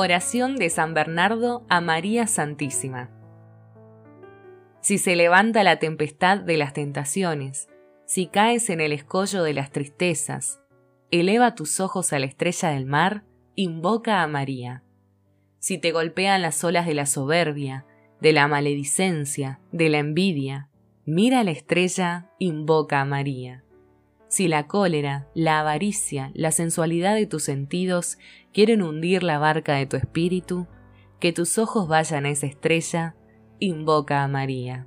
Oración de San Bernardo a María Santísima. Si se levanta la tempestad de las tentaciones, si caes en el escollo de las tristezas, eleva tus ojos a la estrella del mar, invoca a María. Si te golpean las olas de la soberbia, de la maledicencia, de la envidia, mira a la estrella, invoca a María. Si la cólera, la avaricia, la sensualidad de tus sentidos quieren hundir la barca de tu espíritu, que tus ojos vayan a esa estrella, invoca a María.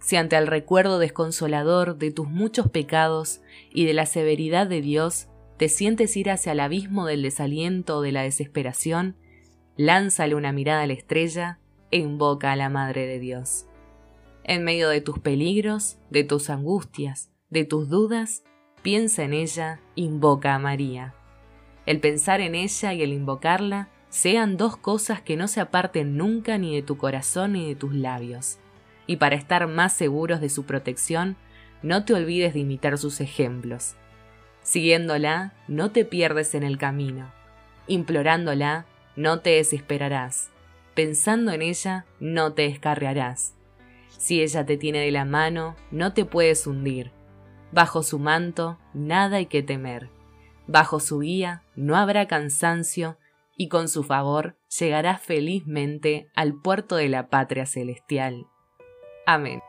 Si ante el recuerdo desconsolador de tus muchos pecados y de la severidad de Dios te sientes ir hacia el abismo del desaliento o de la desesperación, lánzale una mirada a la estrella e invoca a la Madre de Dios. En medio de tus peligros, de tus angustias, de tus dudas, piensa en ella, invoca a María. El pensar en ella y el invocarla sean dos cosas que no se aparten nunca ni de tu corazón ni de tus labios. Y para estar más seguros de su protección, no te olvides de imitar sus ejemplos. Siguiéndola, no te pierdes en el camino. Implorándola, no te desesperarás. Pensando en ella, no te descarriarás. Si ella te tiene de la mano, no te puedes hundir Bajo su manto nada hay que temer. Bajo su guía no habrá cansancio y con su favor llegarás felizmente al puerto de la patria celestial. Amén.